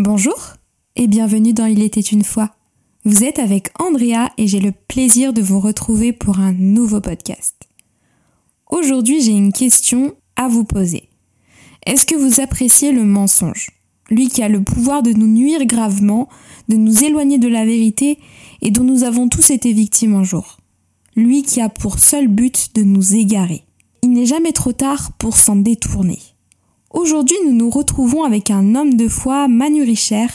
Bonjour et bienvenue dans Il était une fois. Vous êtes avec Andrea et j'ai le plaisir de vous retrouver pour un nouveau podcast. Aujourd'hui j'ai une question à vous poser. Est-ce que vous appréciez le mensonge? Lui qui a le pouvoir de nous nuire gravement, de nous éloigner de la vérité et dont nous avons tous été victimes un jour. Lui qui a pour seul but de nous égarer. Il n'est jamais trop tard pour s'en détourner. Aujourd'hui, nous nous retrouvons avec un homme de foi, Manu Richer,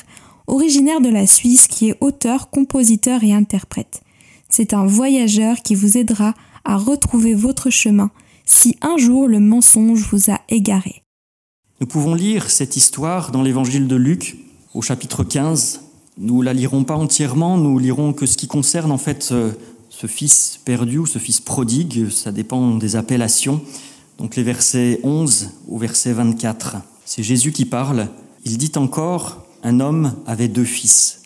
originaire de la Suisse, qui est auteur, compositeur et interprète. C'est un voyageur qui vous aidera à retrouver votre chemin si un jour le mensonge vous a égaré. Nous pouvons lire cette histoire dans l'évangile de Luc au chapitre 15. Nous la lirons pas entièrement, nous lirons que ce qui concerne en fait ce, fils perdu ou ce fils prodigue, ça dépend des appellations donc les versets 11 au verset 24. C'est Jésus qui parle. Il dit encore, un homme avait deux fils.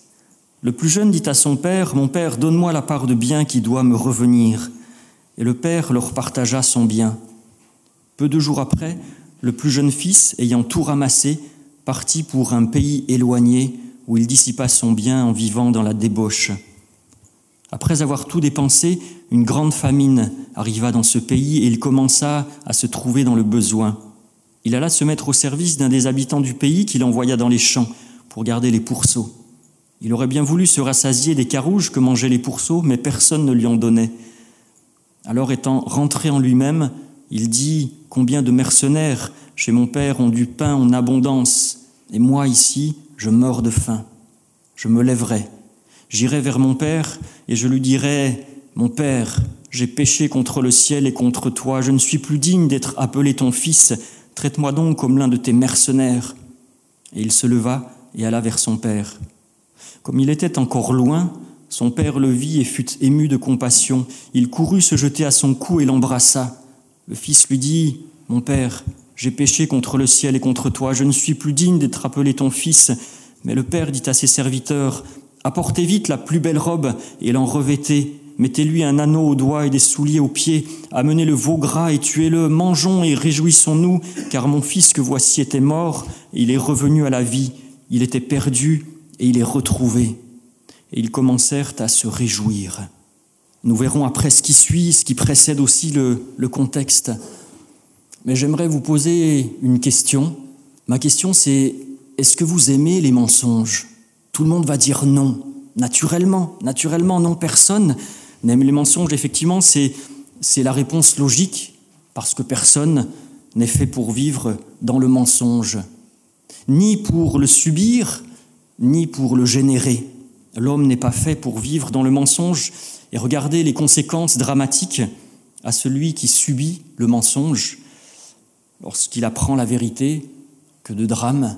Le plus jeune dit à son père, Mon père, donne-moi la part de bien qui doit me revenir. Et le père leur partagea son bien. Peu de jours après, le plus jeune fils, ayant tout ramassé, partit pour un pays éloigné où il dissipa son bien en vivant dans la débauche. Après avoir tout dépensé, une grande famine arriva dans ce pays et il commença à se trouver dans le besoin. Il alla se mettre au service d'un des habitants du pays qu'il envoya dans les champs pour garder les pourceaux. Il aurait bien voulu se rassasier des carouges que mangeaient les pourceaux, mais personne ne lui en donnait. Alors étant rentré en lui-même, il dit Combien de mercenaires chez mon père ont du pain en abondance, et moi ici, je meurs de faim. Je me lèverai J'irai vers mon Père et je lui dirai, Mon Père, j'ai péché contre le ciel et contre toi, je ne suis plus digne d'être appelé ton fils, traite-moi donc comme l'un de tes mercenaires. Et il se leva et alla vers son Père. Comme il était encore loin, son Père le vit et fut ému de compassion. Il courut se jeter à son cou et l'embrassa. Le fils lui dit, Mon Père, j'ai péché contre le ciel et contre toi, je ne suis plus digne d'être appelé ton fils. Mais le Père dit à ses serviteurs, Apportez vite la plus belle robe et l'en revêtez. Mettez-lui un anneau au doigt et des souliers aux pieds. Amenez le veau gras et tuez-le. Mangeons et réjouissons-nous, car mon fils que voici était mort, et il est revenu à la vie. Il était perdu et il est retrouvé. Et ils commencèrent à se réjouir. Nous verrons après ce qui suit, ce qui précède aussi le, le contexte. Mais j'aimerais vous poser une question. Ma question c'est, est-ce que vous aimez les mensonges? Tout le monde va dire non, naturellement, naturellement, non, personne n'aime les mensonges. Effectivement, c'est, la réponse logique, parce que personne n'est fait pour vivre dans le mensonge, ni pour le subir, ni pour le générer. L'homme n'est pas fait pour vivre dans le mensonge et regarder les conséquences dramatiques à celui qui subit le mensonge lorsqu'il apprend la vérité, que de drames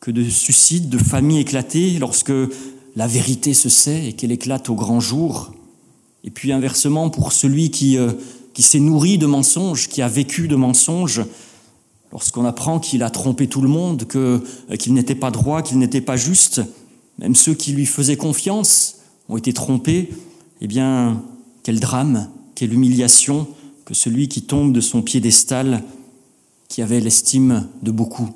que de suicides, de familles éclatées lorsque la vérité se sait et qu'elle éclate au grand jour. Et puis inversement, pour celui qui, euh, s'est nourri de mensonges, qui a vécu de mensonges, lorsqu'on apprend qu'il a trompé tout le monde, euh, qu'il n'était pas droit, qu'il n'était pas juste, même ceux qui lui faisaient confiance ont été trompés, eh bien, quel drame, quelle humiliation que celui qui tombe de son piédestal, qui avait l'estime de beaucoup.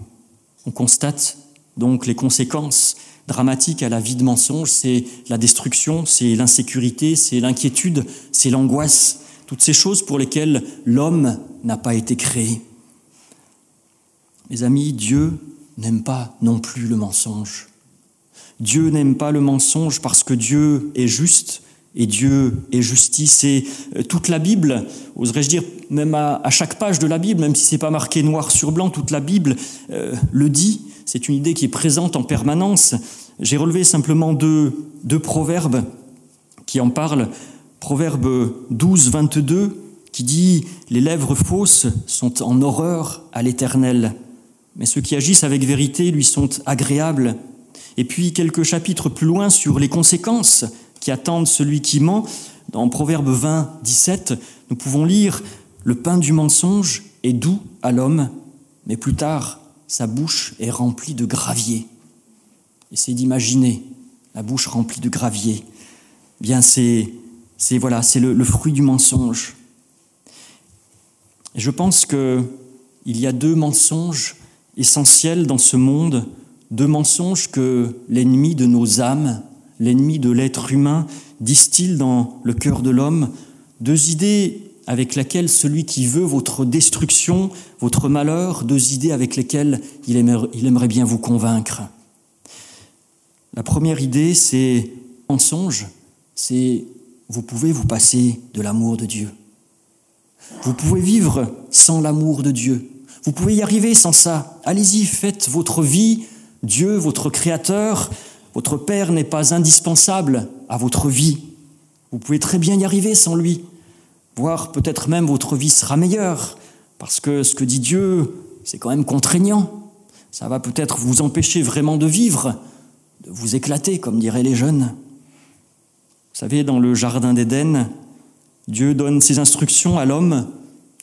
On constate donc les conséquences dramatiques à la vie de mensonge, c'est la destruction, c'est l'insécurité, c'est l'inquiétude, c'est l'angoisse, toutes ces choses pour lesquelles l'homme n'a pas été créé. Mes amis, Dieu n'aime pas non plus le mensonge. Dieu n'aime pas le mensonge parce que Dieu est juste et Dieu est justice. Et euh, toute la Bible, oserais-je dire, même à, chaque page de la Bible, même si c'est pas marqué noir sur blanc, toute la Bible euh, le dit. C'est une idée qui est présente en permanence. J'ai relevé simplement deux, proverbes qui en parlent. Proverbe 12, 22, qui dit Les lèvres fausses sont en horreur à l'Éternel, mais ceux qui agissent avec vérité lui sont agréables. Et puis quelques chapitres plus loin sur les conséquences qui attendent celui qui ment. Dans Proverbe 20, 17, nous pouvons lire Le pain du mensonge est doux à l'homme, mais plus tard, sa bouche est remplie de gravier. Essayez d'imaginer la bouche remplie de gravier. Bien, c'est, c'est voilà, c'est le, fruit du mensonge. Je pense que il y a deux mensonges essentiels dans ce monde deux mensonges que l'ennemi de nos âmes, l'ennemi de l'être humain, distille dans le cœur de l'homme, deux idées avec lesquelles celui qui veut votre destruction, votre malheur, deux idées avec lesquelles il aimerait, il aimerait bien vous convaincre. La première idée, c'est mensonge, c'est vous pouvez vous passer de l'amour de Dieu. Vous pouvez vivre sans l'amour de Dieu. Vous pouvez y arriver sans ça. Allez-y, faites votre vie. Dieu, votre Créateur, votre Père n'est pas indispensable à votre vie. Vous pouvez très bien y arriver sans lui. Voire peut-être même votre vie sera meilleure. Parce que ce que dit Dieu, c'est quand même contraignant. Ça va peut-être vous empêcher vraiment de vivre, de vous éclater, comme diraient les jeunes. Vous savez, dans le Jardin d'Éden, Dieu donne ses instructions à l'homme,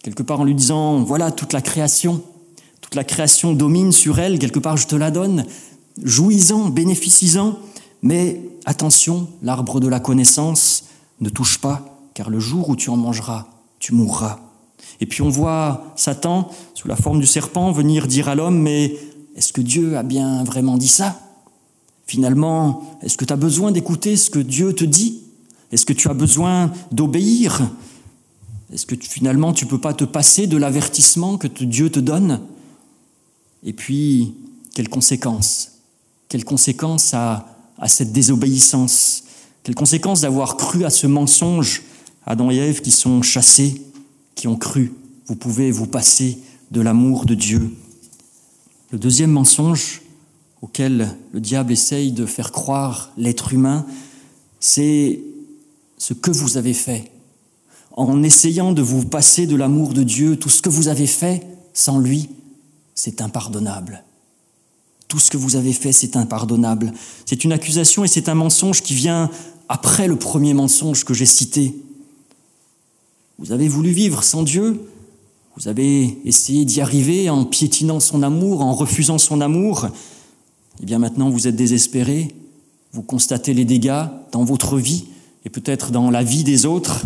quelque part en lui disant, voilà toute la création, toute la création domine sur elle, quelque part je te la donne, jouis-en, bénéficie-en, mais attention, l'arbre de la connaissance ne touche pas, car le jour où tu en mangeras, tu mourras. Et puis on voit Satan, sous la forme du serpent, venir dire à l'homme, mais est-ce que Dieu a bien vraiment dit ça? Finalement, est-ce que tu as besoin d'écouter ce que Dieu te dit? Est-ce que tu as besoin d'obéir? Est-ce que finalement tu ne peux pas te passer de l'avertissement que Dieu te donne? Et puis, quelles conséquences? Quelles conséquences à, cette désobéissance? Quelles conséquences d'avoir cru à ce mensonge Adam et Ève qui sont chassés, qui ont cru, vous pouvez vous passer de l'amour de Dieu. Le deuxième mensonge, auquel le diable essaye de faire croire l'être humain, c'est ce que vous avez fait. En essayant de vous passer de l'amour de Dieu, tout ce que vous avez fait sans lui, c'est impardonnable. Tout ce que vous avez fait, c'est impardonnable. C'est une accusation et c'est un mensonge qui vient après le premier mensonge que j'ai cité. Vous avez voulu vivre sans Dieu, vous avez essayé d'y arriver en piétinant son amour, en refusant son amour, eh bien maintenant vous êtes désespéré, vous constatez les dégâts dans votre vie et peut-être dans la vie des autres,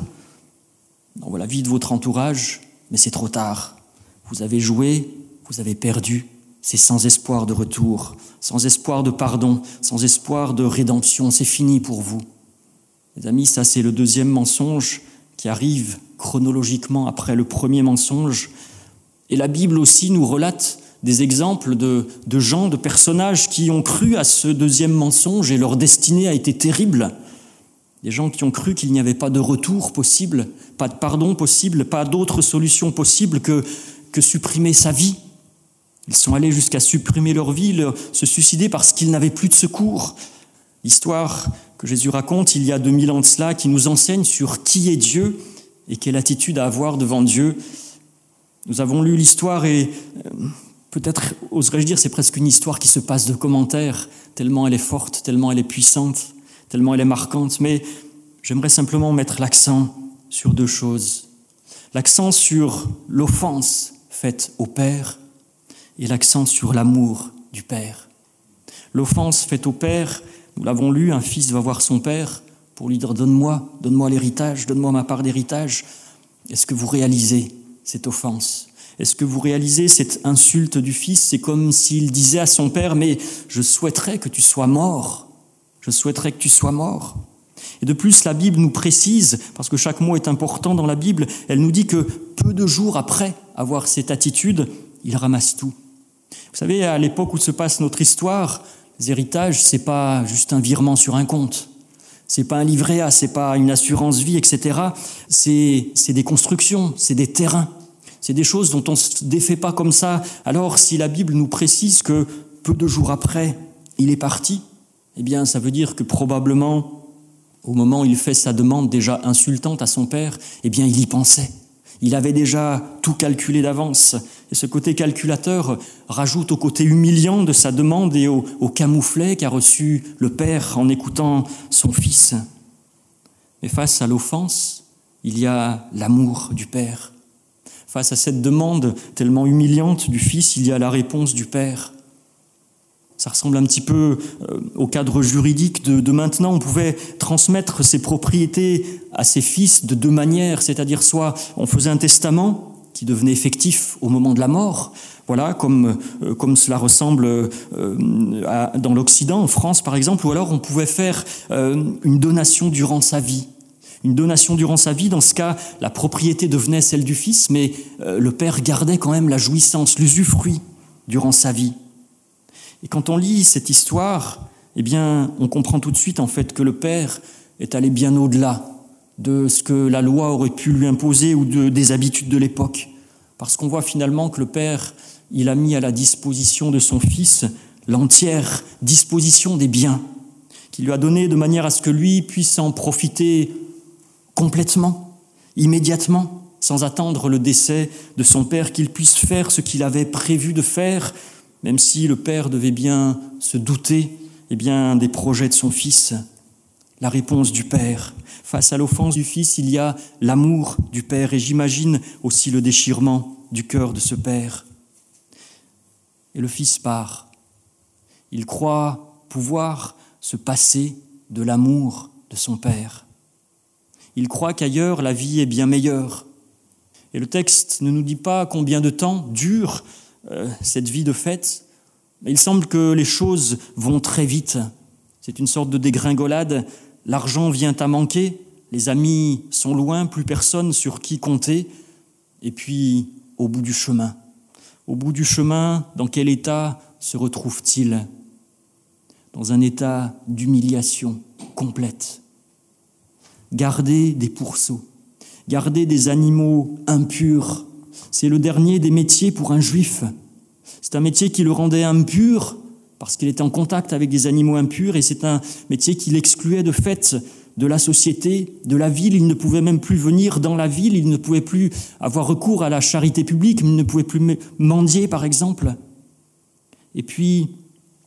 dans la vie de votre entourage, mais c'est trop tard. Vous avez joué, vous avez perdu, c'est sans espoir de retour, sans espoir de pardon, sans espoir de rédemption, c'est fini pour vous. Les amis, ça c'est le deuxième mensonge qui arrive chronologiquement après le premier mensonge. Et la Bible aussi nous relate des exemples de, de, gens, de personnages qui ont cru à ce deuxième mensonge et leur destinée a été terrible. Des gens qui ont cru qu'il n'y avait pas de retour possible, pas de pardon possible, pas d'autre solution possible que, que supprimer sa vie. Ils sont allés jusqu'à supprimer leur vie, se suicider parce qu'ils n'avaient plus de secours. L'histoire que Jésus raconte il y a 2000 ans de cela qui nous enseigne sur qui est Dieu et quelle attitude à avoir devant Dieu. Nous avons lu l'histoire et peut-être, oserais-je dire, c'est presque une histoire qui se passe de commentaires, tellement elle est forte, tellement elle est puissante, tellement elle est marquante. Mais j'aimerais simplement mettre l'accent sur deux choses. L'accent sur l'offense faite au Père et l'accent sur l'amour du Père. L'offense faite au Père, nous l'avons lu, un fils va voir son Père pour lui dire Donne-moi, donne-moi l'héritage, donne-moi ma part d'héritage. Est-ce que vous réalisez cette offense? Est-ce que vous réalisez cette insulte du fils? C'est comme s'il disait à son père, mais je souhaiterais que tu sois mort. Je souhaiterais que tu sois mort. Et de plus, la Bible nous précise, parce que chaque mot est important dans la Bible, elle nous dit que peu de jours après avoir cette attitude, il ramasse tout. Vous savez, à l'époque où se passe notre histoire, les héritages, c'est pas juste un virement sur un compte. C'est pas un livret A, c'est pas une assurance vie, etc. C'est des constructions, c'est des terrains. C'est des choses dont on ne se défait pas comme ça. Alors si la Bible nous précise que peu de jours après, il est parti, eh bien ça veut dire que probablement, au moment où il fait sa demande déjà insultante à son père, eh bien il y pensait. Il avait déjà tout calculé d'avance. Et ce côté calculateur rajoute au côté humiliant de sa demande et au, camouflet qu'a reçu le père en écoutant son fils. Mais face à l'offense, il y a l'amour du père. Face à cette demande tellement humiliante du Fils, il y a la réponse du Père. Ça ressemble un petit peu euh, au cadre juridique de, maintenant. On pouvait transmettre ses propriétés à ses fils de deux manières, c'est-à-dire soit on faisait un testament qui devenait effectif au moment de la mort. Voilà, comme, euh, comme cela ressemble euh, dans l'Occident, en France par exemple, ou alors on pouvait faire une donation durant sa vie. Une donation durant sa vie, dans ce cas, la propriété devenait celle du fils, mais le père gardait quand même la jouissance, l'usufruit durant sa vie. Et quand on lit cette histoire, eh bien, on comprend tout de suite en fait que le père est allé bien au-delà de ce que la loi aurait pu lui imposer ou de, des habitudes de l'époque. Parce qu'on voit finalement que le Père, il a mis à la disposition de son Fils l'entière disposition des biens, qu'il lui a donné de manière à ce que lui puisse en profiter complètement, immédiatement, sans attendre le décès de son Père, qu'il puisse faire ce qu'il avait prévu de faire, même si le Père devait bien se douter eh des projets de son Fils. La réponse du Père Face à l'offense du Fils, il y a l'amour du Père et j'imagine aussi le déchirement du cœur de ce Père. Et le Fils part. Il croit pouvoir se passer de l'amour de son Père. Il croit qu'ailleurs la vie est bien meilleure. Et le texte ne nous dit pas combien de temps dure euh, cette vie de fête, il semble que les choses vont très vite. C'est une sorte de dégringolade L'argent vient à manquer, les amis sont loin, plus personne sur qui compter. Et puis, au bout du chemin, au bout du chemin, dans quel état se retrouve-t-il? Dans un état d'humiliation complète. Garder des pourceaux, garder des animaux impurs, c'est le dernier des métiers pour un juif. C'est un métier qui le rendait impur parce qu'il était en contact avec des animaux impurs et c'est un métier qui l'excluait de fait de la société, de la ville. Il ne pouvait même plus venir dans la ville, il ne pouvait plus avoir recours à la charité publique, il ne pouvait plus mendier, par exemple. Et puis,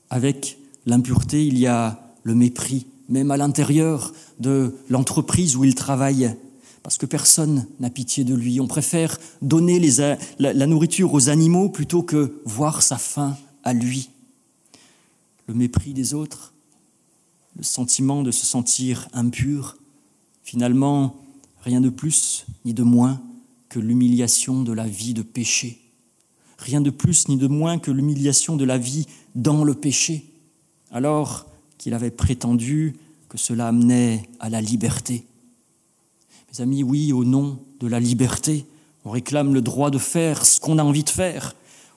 avec l'impureté, il y a le mépris, même à l'intérieur de l'entreprise où il travaille, parce que personne n'a pitié de lui. On préfère donner la nourriture aux animaux plutôt que voir sa faim à lui le mépris des autres, le sentiment de se sentir impur, finalement rien de plus ni de moins que l'humiliation de la vie de péché. Rien de plus ni de moins que l'humiliation de la vie dans le péché, alors qu'il avait prétendu que cela amenait à la liberté. Amis, oui, au nom de la liberté, on réclame le droit de faire ce qu'on a envie de faire.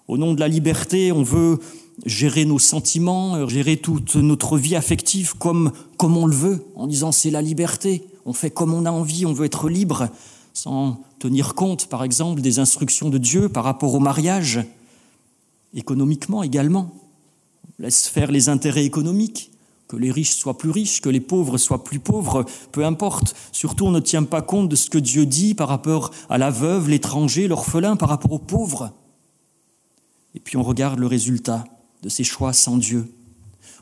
Au nom de la liberté, on veut gérer nos sentiments, gérer toute notre vie affective comme, comme on le veut, en disant c'est la liberté, on fait comme on a envie, on veut être libre, sans tenir compte, par exemple, des instructions de Dieu par rapport au mariage, économiquement également. On laisse faire les intérêts économiques, que les riches soient plus riches, que les pauvres soient plus pauvres, peu importe. Surtout, on ne tient pas compte de ce que Dieu dit par rapport à la veuve, l'étranger, l'orphelin, par rapport aux pauvres. Et puis on regarde le résultat de ces choix sans Dieu.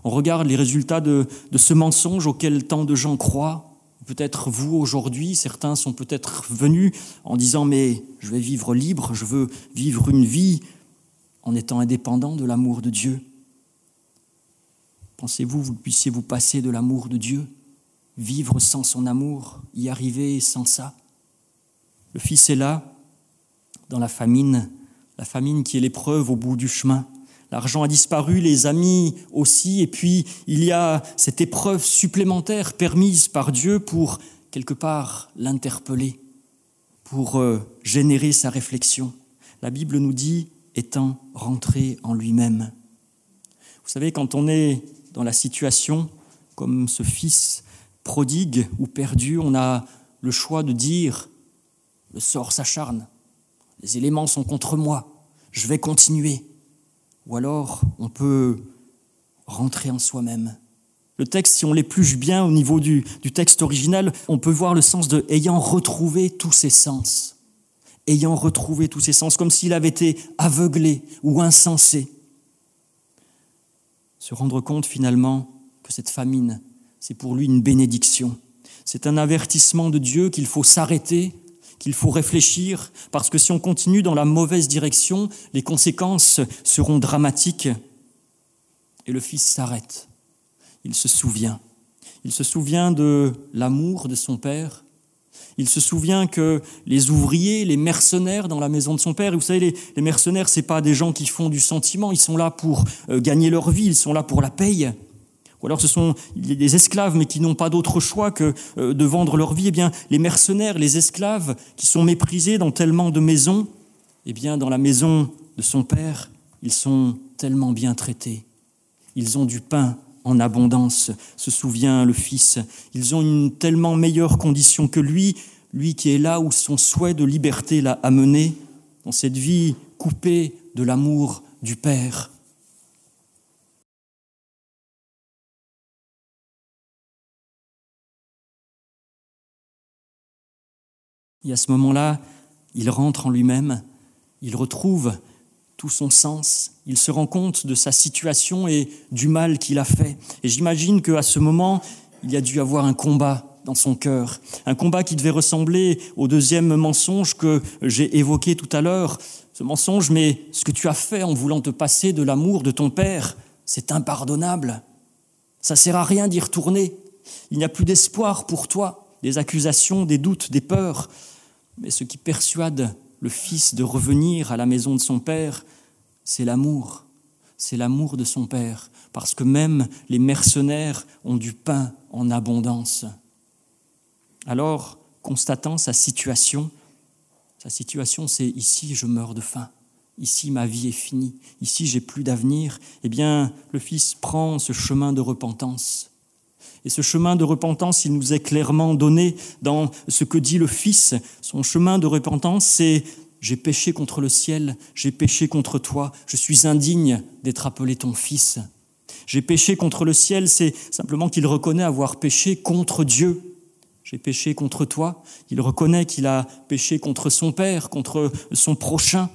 On regarde les résultats de, ce mensonge auquel tant de gens croient. Peut-être vous aujourd'hui, certains sont peut-être venus en disant mais je vais vivre libre, je veux vivre une vie en étant indépendant de l'amour de Dieu. Pensez-vous vous puissiez vous passer de l'amour de Dieu, vivre sans son amour, y arriver sans ça? Le Fils est là, dans la famine, la famine qui est l'épreuve au bout du chemin. L'argent a disparu, les amis aussi, et puis il y a cette épreuve supplémentaire permise par Dieu pour, quelque part, l'interpeller, pour euh, générer sa réflexion. La Bible nous dit étant rentré en lui-même. Vous savez, quand on est dans la situation comme ce fils prodigue ou perdu, on a le choix de dire, le sort s'acharne, les éléments sont contre moi, je vais continuer ou alors on peut rentrer en soi-même. Le texte, si on l'épluche bien au niveau du, texte original, on peut voir le sens de ayant retrouvé tous ses sens. Ayant retrouvé tous ses sens, comme s'il avait été aveuglé ou insensé. Se rendre compte finalement que cette famine, c'est pour lui une bénédiction. C'est un avertissement de Dieu qu'il faut s'arrêter qu'il faut réfléchir, parce que si on continue dans la mauvaise direction, les conséquences seront dramatiques. Et le fils s'arrête. Il se souvient. Il se souvient de l'amour de son père. Il se souvient que les ouvriers, les mercenaires dans la maison de son père, vous savez, les, les mercenaires, c'est pas des gens qui font du sentiment, ils sont là pour euh, gagner leur vie, ils sont là pour la paye. Ou alors ce sont des esclaves, mais qui n'ont pas d'autre choix que euh, de vendre leur vie. Eh bien, les mercenaires, les esclaves, qui sont méprisés dans tellement de maisons, eh bien, dans la maison de son père, ils sont tellement bien traités. Ils ont du pain en abondance, se souvient le Fils. Ils ont une tellement meilleure condition que lui, lui qui est là où son souhait de liberté l'a amené, dans cette vie coupée de l'amour du Père. Et à ce moment-là, il rentre en lui-même, il retrouve tout son sens. Il se rend compte de sa situation et du mal qu'il a fait. Et j'imagine qu'à ce moment, il y a dû avoir un combat dans son cœur, un combat qui devait ressembler au deuxième mensonge que j'ai évoqué tout à l'heure. Ce mensonge, mais ce que tu as fait en voulant te passer de l'amour de ton père, c'est impardonnable. Ça sert à rien d'y retourner. Il n'y a plus d'espoir pour toi, des accusations, des doutes, des peurs. Mais ce qui persuade le Fils de revenir à la maison de son Père, c'est l'amour. C'est l'amour de son Père, parce que même les mercenaires ont du pain en abondance. Alors, constatant sa situation, sa situation c'est ici je meurs de faim, ici ma vie est finie, ici j'ai plus d'avenir, eh bien le Fils prend ce chemin de repentance. Et ce chemin de repentance, il nous est clairement donné dans ce que dit le Fils. Son chemin de repentance, c'est j'ai péché contre le ciel, j'ai péché contre toi, je suis indigne d'être appelé ton Fils. J'ai péché contre le ciel, c'est simplement qu'il reconnaît avoir péché contre Dieu. J'ai péché contre toi. Il reconnaît qu'il a péché contre son Père, contre son prochain.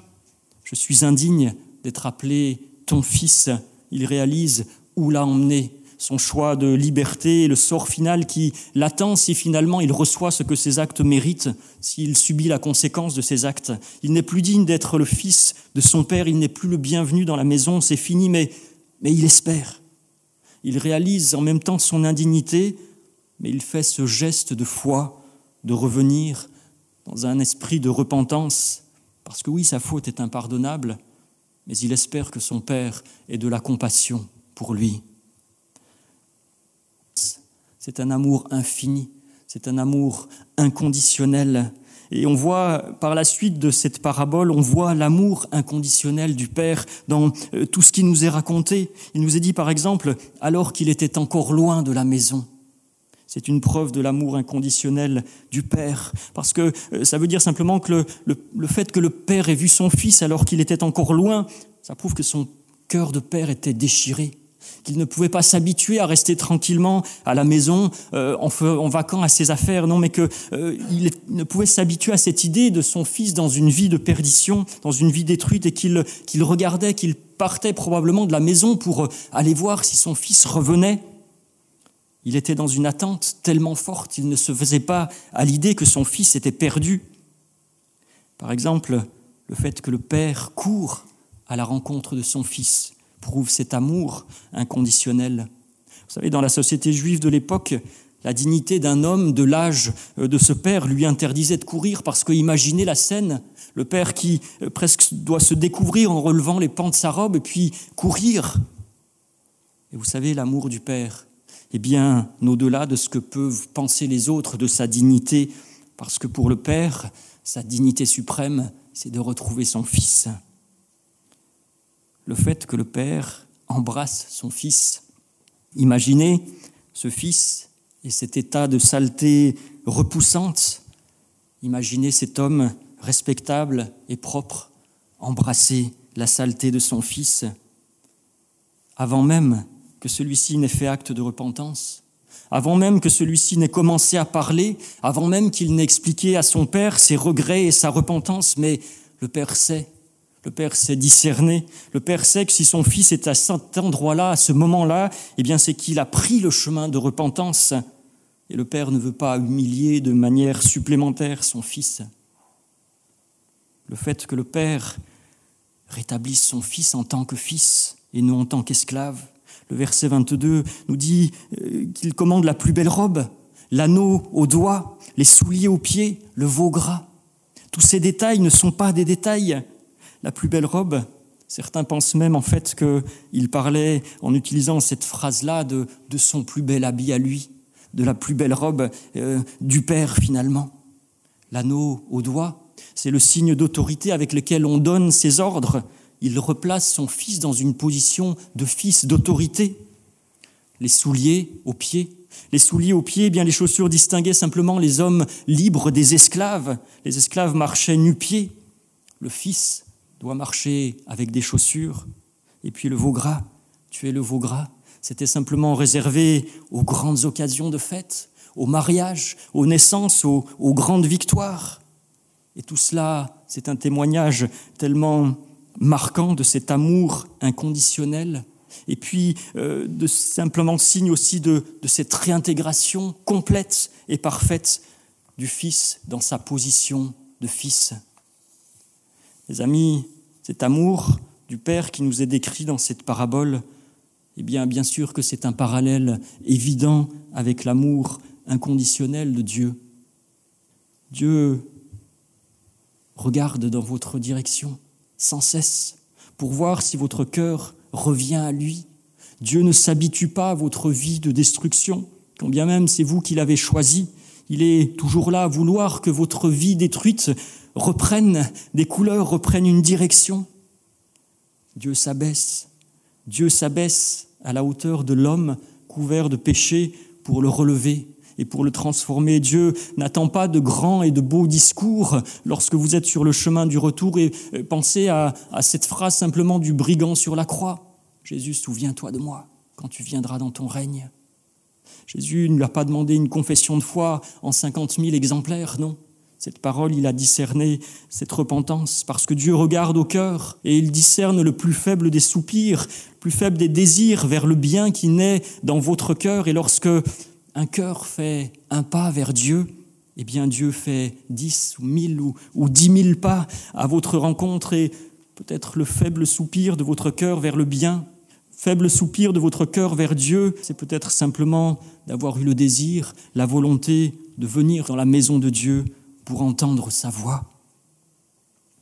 Je suis indigne d'être appelé ton Fils. Il réalise où l'a emmené son choix de liberté le sort final qui l'attend si finalement il reçoit ce que ses actes méritent, s'il subit la conséquence de ses actes. Il n'est plus digne d'être le fils de son père, il n'est plus le bienvenu dans la maison, c'est fini, mais, mais il espère. Il réalise en même temps son indignité, mais il fait ce geste de foi, de revenir dans un esprit de repentance, parce que oui, sa faute est impardonnable, mais il espère que son Père ait de la compassion pour lui. C'est un amour infini, c'est un amour inconditionnel. Et on voit par la suite de cette parabole, on voit l'amour inconditionnel du Père dans euh, tout ce qui nous est raconté. Il nous est dit par exemple, alors qu'il était encore loin de la maison. C'est une preuve de l'amour inconditionnel du Père, parce que euh, ça veut dire simplement que le, le, le fait que le Père ait vu son Fils alors qu'il était encore loin, ça prouve que son cœur de Père était déchiré qu'il ne pouvait pas s'habituer à rester tranquillement à la maison euh, en, en vaquant à ses affaires, non, mais qu'il euh, ne pouvait s'habituer à cette idée de son fils dans une vie de perdition, dans une vie détruite, et qu'il qu'il regardait, qu'il partait probablement de la maison pour euh, aller voir si son fils revenait. Il était dans une attente tellement forte, il ne se faisait pas à l'idée que son fils était perdu. Par exemple, le fait que le père court à la rencontre de son fils prouve cet amour inconditionnel. Vous savez, dans la société juive de l'époque, la dignité d'un homme de l'âge de ce père lui interdisait de courir parce que imaginez la scène, le père qui euh, presque doit se découvrir en relevant les pans de sa robe et puis courir. Et vous savez, l'amour du père est bien au-delà de ce que peuvent penser les autres de sa dignité, parce que pour le père, sa dignité suprême, c'est de retrouver son fils le fait que le Père embrasse son Fils. Imaginez ce Fils et cet état de saleté repoussante. Imaginez cet homme respectable et propre embrasser la saleté de son Fils avant même que celui-ci n'ait fait acte de repentance, avant même que celui-ci n'ait commencé à parler, avant même qu'il n'ait expliqué à son Père ses regrets et sa repentance, mais le Père sait le Père sait discerner. Le Père sait que si son Fils est à cet endroit-là, à ce moment-là, eh bien, c'est qu'il a pris le chemin de repentance. Et le Père ne veut pas humilier de manière supplémentaire son Fils. Le fait que le Père rétablisse son Fils en tant que Fils et non en tant qu'esclave. Le verset 22 nous dit euh, qu'il commande la plus belle robe, l'anneau au doigt, les souliers aux pieds, le veau gras. Tous ces détails ne sont pas des détails. La plus belle robe, certains pensent même en fait qu'il parlait en utilisant cette phrase-là de, son plus bel habit à lui, de la plus belle robe euh, du Père finalement. L'anneau au doigt, c'est le signe d'autorité avec lequel on donne ses ordres. Il replace son fils dans une position de fils d'autorité. Les souliers aux pieds, les souliers aux pieds, eh bien les chaussures distinguaient simplement les hommes libres des esclaves. Les esclaves marchaient nu-pieds. Le fils doit marcher avec des chaussures. Et puis le veau gras, tu es le veau gras, c'était simplement réservé aux grandes occasions de fête, aux mariages, aux naissances, aux, grandes victoires. Et tout cela, c'est un témoignage tellement marquant de cet amour inconditionnel et puis euh, de simplement signe aussi de cette réintégration complète et parfaite du Fils dans sa position de Fils. Les amis, cet amour du Père qui nous est décrit dans cette parabole, eh bien, bien sûr que c'est un parallèle évident avec l'amour inconditionnel de Dieu. Dieu regarde dans votre direction sans cesse pour voir si votre cœur revient à lui. Dieu ne s'habitue pas à votre vie de destruction, quand bien même c'est vous qui l'avez choisi. Il est toujours là à vouloir que votre vie détruite reprenne des couleurs, reprenne une direction. Dieu s'abaisse. Dieu s'abaisse à la hauteur de l'homme couvert de péché pour le relever et pour le transformer. Dieu n'attend pas de grands et de beaux discours lorsque vous êtes sur le chemin du retour et pensez à, cette phrase simplement du brigand sur la croix. Jésus, souviens-toi de moi quand tu viendras dans ton règne. Jésus ne lui a pas demandé une confession de foi en cinquante mille exemplaires, non. Cette parole, il a discerné cette repentance parce que Dieu regarde au cœur et il discerne le plus faible des soupirs, le plus faible des désirs vers le bien qui naît dans votre cœur. Et lorsque un cœur fait un pas vers Dieu, eh bien Dieu fait dix ou mille ou, ou dix mille pas à votre rencontre et peut-être le faible soupir de votre cœur vers le bien, faible soupir de votre cœur vers Dieu, c'est peut-être simplement d'avoir eu le désir, la volonté de venir dans la maison de Dieu pour entendre sa voix.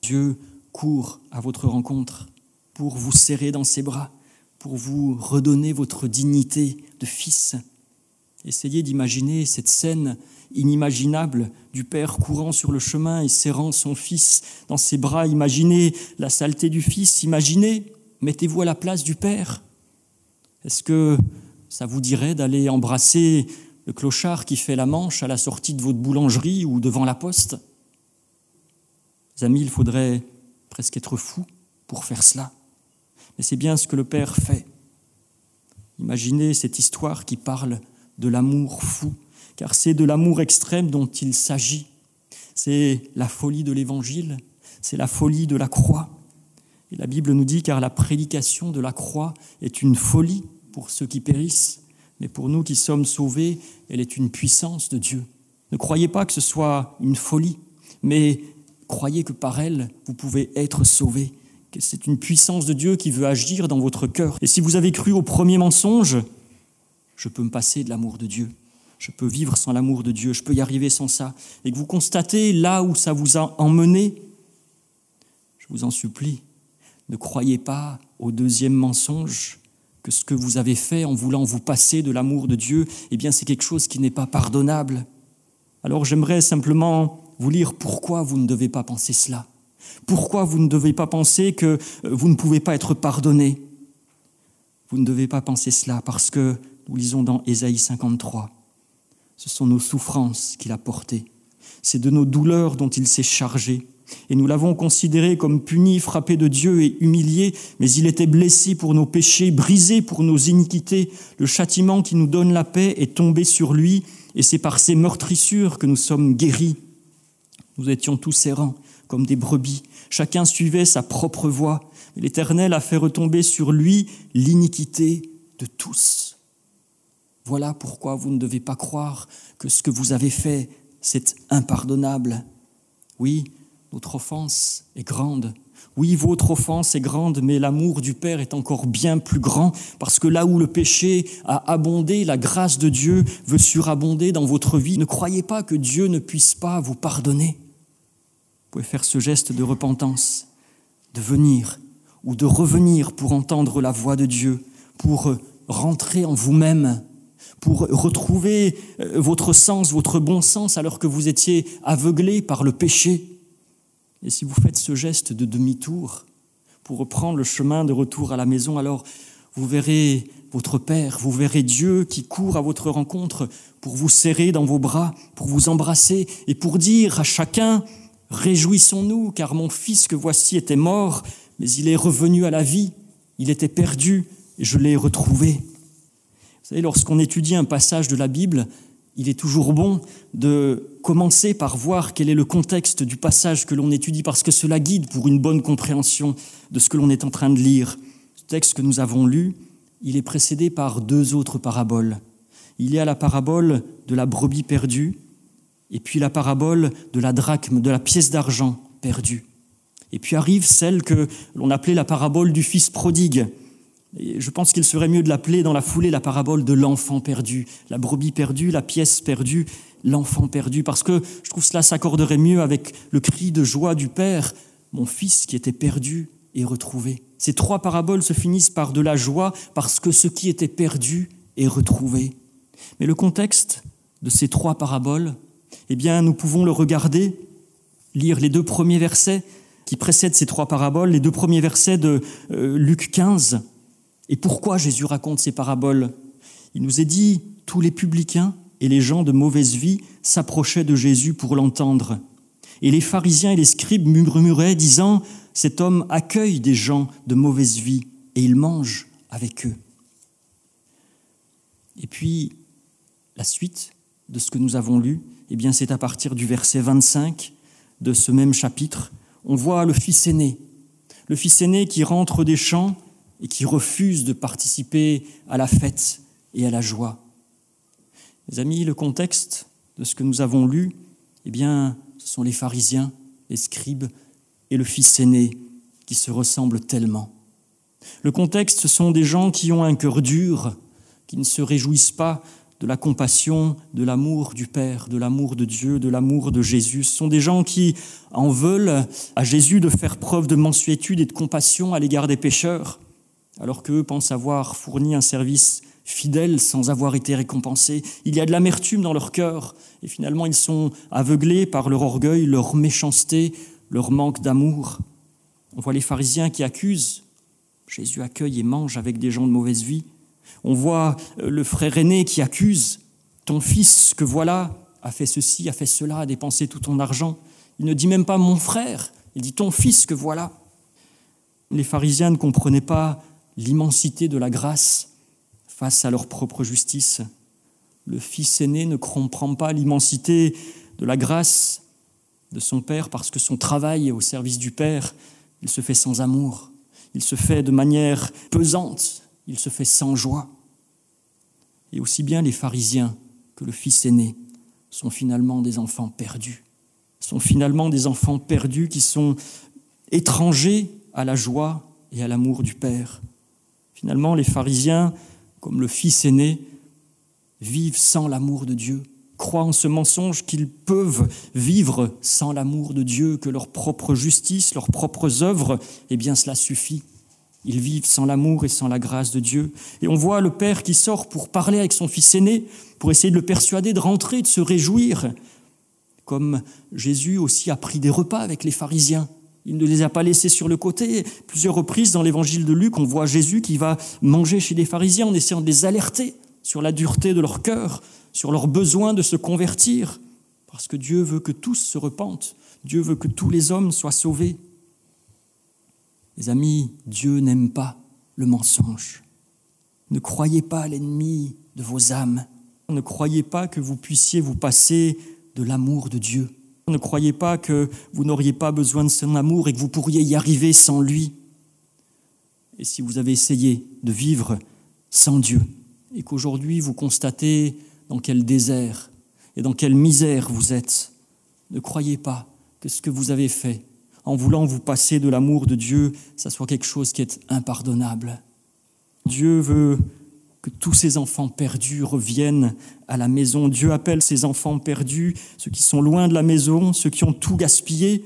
Dieu court à votre rencontre pour vous serrer dans ses bras, pour vous redonner votre dignité de fils. Essayez d'imaginer cette scène inimaginable du Père courant sur le chemin et serrant son Fils dans ses bras. Imaginez la saleté du Fils, imaginez, mettez-vous à la place du Père. Est-ce que ça vous dirait d'aller embrasser le clochard qui fait la manche à la sortie de votre boulangerie ou devant la poste? Amis, il faudrait presque être fou pour faire cela. Mais c'est bien ce que le Père fait. Imaginez cette histoire qui parle de l'amour fou, car c'est de l'amour extrême dont il s'agit. C'est la folie de l'Évangile, c'est la folie de la croix. Et la Bible nous dit, car la prédication de la croix est une folie pour ceux qui périssent, mais pour nous qui sommes sauvés, elle est une puissance de Dieu. Ne croyez pas que ce soit une folie, mais croyez que par elle, vous pouvez être sauvés, c'est une puissance de Dieu qui veut agir dans votre cœur. Et si vous avez cru au premier mensonge, je peux me passer de l'amour de Dieu. Je peux vivre sans l'amour de Dieu. Je peux y arriver sans ça. Et que vous constatez là où ça vous a emmené, je vous en supplie, ne croyez pas au deuxième mensonge que ce que vous avez fait en voulant vous passer de l'amour de Dieu, eh bien c'est quelque chose qui n'est pas pardonnable. Alors j'aimerais simplement vous lire pourquoi vous ne devez pas penser cela. Pourquoi vous ne devez pas penser que euh, vous ne pouvez pas être pardonné? Vous ne devez pas penser cela parce que nous lisons dans Ésaïe 53. Ce sont nos souffrances qu'il a portées. C'est de nos douleurs dont il s'est chargé. Et nous l'avons considéré comme puni, frappé de Dieu et humilié, mais il était blessé pour nos péchés, brisé pour nos iniquités. Le châtiment qui nous donne la paix est tombé sur lui, et c'est par ses meurtrissures que nous sommes guéris. Nous étions tous errants, comme des brebis. Chacun suivait sa propre voie. L'Éternel a fait retomber sur lui l'iniquité de tous. Voilà pourquoi vous ne devez pas croire que ce que vous avez fait, c'est impardonnable. Oui, notre offense est grande, Oui, votre offense est grande, mais l'amour du Père est encore bien plus grand, parce que là où le péché a abondé, la grâce de Dieu veut surabonder dans votre vie. Ne croyez pas que Dieu ne puisse pas vous pardonner. Vous pouvez faire ce geste de repentance, de venir ou de revenir pour entendre la voix de Dieu, pour rentrer en vous-même, pour retrouver euh, votre sens, votre bon sens, alors que vous étiez aveuglé par le péché. Et si vous faites ce geste de demi-tour pour reprendre le chemin de retour à la maison, alors vous verrez votre Père, vous verrez Dieu qui court à votre rencontre pour vous serrer dans vos bras, pour vous embrasser et pour dire à chacun, Réjouissons-nous, car mon fils que voici était mort, mais il est revenu à la vie, il était perdu, et je l'ai retrouvé. Vous savez, lorsqu'on étudie un passage de la Bible, il est toujours bon de commencer par voir quel est le contexte du passage que l'on étudie, parce que cela guide pour une bonne compréhension de ce que l'on est en train de lire. Ce texte que nous avons lu, il est précédé par deux autres paraboles. Il y a la parabole de la brebis perdue, et puis la parabole de la drachme, de la pièce d'argent perdue. Et puis arrive celle que l'on appelait la parabole du fils prodigue, je pense qu'il serait mieux de l'appeler dans la foulée la parabole de l'enfant perdu, la brebis perdue, la pièce perdue, l'enfant perdu, parce que je trouve cela s'accorderait mieux avec le cri de joie du Père, mon fils qui était perdu est retrouvé. Ces trois paraboles se finissent par de la joie parce que ce qui était perdu est retrouvé. Mais le contexte de ces trois paraboles, eh bien, nous pouvons le regarder, lire les deux premiers versets qui précèdent ces trois paraboles, les deux premiers versets de euh, Luc 15, et pourquoi Jésus raconte ces paraboles? Il nous est dit, tous les publicains et les gens de mauvaise vie s'approchaient de Jésus pour l'entendre. Et les pharisiens et les scribes murmuraient, disant, Cet homme accueille des gens de mauvaise vie et il mange avec eux. Et puis, la suite de ce que nous avons lu, eh bien, c'est à partir du verset 25 de ce même chapitre. On voit le fils aîné, le fils aîné qui rentre des champs et qui refusent de participer à la fête et à la joie. Mes amis, le contexte de ce que nous avons lu, eh bien, ce sont les pharisiens, les scribes et le fils aîné qui se ressemblent tellement. Le contexte, ce sont des gens qui ont un cœur dur, qui ne se réjouissent pas de la compassion, de l'amour du Père, de l'amour de Dieu, de l'amour de Jésus. Ce sont des gens qui en veulent à Jésus de faire preuve de mansuétude et de compassion à l'égard des pécheurs alors qu'eux pensent avoir fourni un service fidèle sans avoir été récompensés. Il y a de l'amertume dans leur cœur, et finalement ils sont aveuglés par leur orgueil, leur méchanceté, leur manque d'amour. On voit les pharisiens qui accusent. Jésus accueille et mange avec des gens de mauvaise vie. On voit euh, le frère aîné qui accuse. Ton fils que voilà a fait ceci, a fait cela, a dépensé tout ton argent. Il ne dit même pas mon frère, il dit ton fils que voilà. Les pharisiens ne comprenaient pas l'immensité de la grâce face à leur propre justice. Le fils aîné ne comprend pas l'immensité de la grâce de son père parce que son travail au service du père, il se fait sans amour, il se fait de manière pesante, il se fait sans joie. Et aussi bien les pharisiens que le fils aîné sont finalement des enfants perdus, sont finalement des enfants perdus qui sont étrangers à la joie et à l'amour du Père. Finalement, les pharisiens, comme le fils aîné, vivent sans l'amour de Dieu, croient en ce mensonge qu'ils peuvent vivre sans l'amour de Dieu, que leur propre justice, leurs propres œuvres, eh bien cela suffit. Ils vivent sans l'amour et sans la grâce de Dieu. Et on voit le Père qui sort pour parler avec son fils aîné, pour essayer de le persuader de rentrer, de se réjouir, comme Jésus aussi a pris des repas avec les pharisiens. Il ne les a pas laissés sur le côté. Plusieurs reprises dans l'évangile de Luc, on voit Jésus qui va manger chez les pharisiens en essayant de les alerter sur la dureté de leur cœur, sur leur besoin de se convertir, parce que Dieu veut que tous se repentent, Dieu veut que tous les hommes soient sauvés. Les amis, Dieu n'aime pas le mensonge. Ne croyez pas l'ennemi de vos âmes. Ne croyez pas que vous puissiez vous passer de l'amour de Dieu. Ne croyez pas que vous n'auriez pas besoin de son amour et que vous pourriez y arriver sans lui. Et si vous avez essayé de vivre sans Dieu et qu'aujourd'hui vous constatez dans quel désert et dans quelle misère vous êtes, ne croyez pas que ce que vous avez fait en voulant vous passer de l'amour de Dieu, ça soit quelque chose qui est impardonnable. Dieu veut que tous ces enfants perdus reviennent à la maison. Dieu appelle ces enfants perdus, ceux qui sont loin de la maison, ceux qui ont tout gaspillé.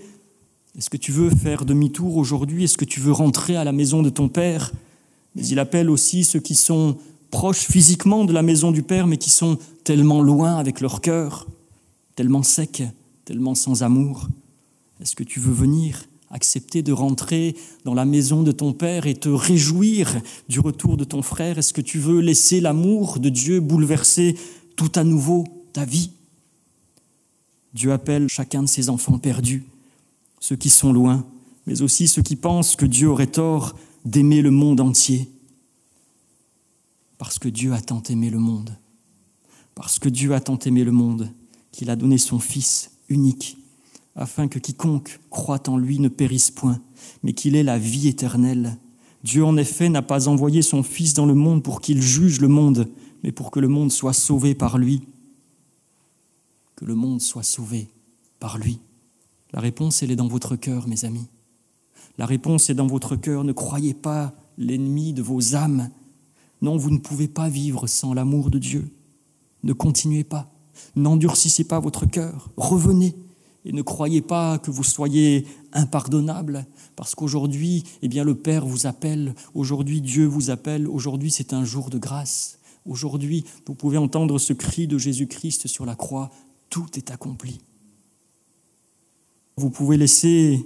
Est-ce que tu veux faire demi-tour aujourd'hui? Est-ce que tu veux rentrer à la maison de ton Père? Mais il appelle aussi ceux qui sont proches physiquement de la maison du Père, mais qui sont tellement loin avec leur cœur, tellement secs, tellement sans amour. Est-ce que tu veux venir accepter de rentrer dans la maison de ton Père et te réjouir du retour de ton frère? Est-ce que tu veux laisser l'amour de Dieu bouleverser tout à nouveau ta vie? Dieu appelle chacun de ses enfants perdus, ceux qui sont loin, mais aussi ceux qui pensent que Dieu aurait tort d'aimer le monde entier. Parce que Dieu a tant aimé le monde, parce que Dieu a tant aimé le monde, qu'il a donné son Fils unique afin que quiconque croit en lui ne périsse point, mais qu'il ait la vie éternelle. Dieu en effet n'a pas envoyé son Fils dans le monde pour qu'il juge le monde, mais pour que le monde soit sauvé par lui. Que le monde soit sauvé par lui. La réponse, elle est dans votre cœur, mes amis. La réponse est dans votre cœur. Ne croyez pas l'ennemi de vos âmes. Non, vous ne pouvez pas vivre sans l'amour de Dieu. Ne continuez pas. N'endurcissez pas votre cœur. Revenez. Et ne croyez pas que vous soyez impardonnable, parce qu'aujourd'hui, eh bien, le Père vous appelle, aujourd'hui Dieu vous appelle, aujourd'hui c'est un jour de grâce. Aujourd'hui, vous pouvez entendre ce cri de Jésus-Christ sur la croix, tout est accompli. Vous pouvez laisser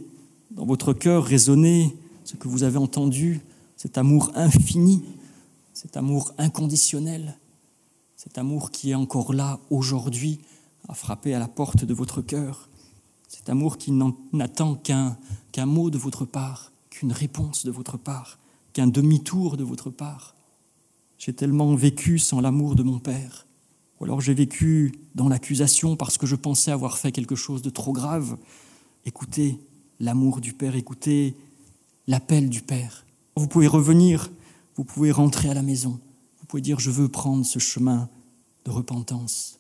dans votre cœur résonner ce que vous avez entendu, cet amour infini, cet amour inconditionnel, cet amour qui est encore là aujourd'hui à frapper à la porte de votre cœur. Cet amour qui n'attend qu'un mot de votre part, qu'une réponse de votre part, qu'un demi-tour de votre part. J'ai tellement vécu sans l'amour de mon Père. Ou alors j'ai vécu dans l'accusation parce que je pensais avoir fait quelque chose de trop grave. Écoutez l'amour du Père, écoutez l'appel du Père. Vous pouvez revenir, vous pouvez rentrer à la maison, vous pouvez dire je veux prendre ce chemin de repentance.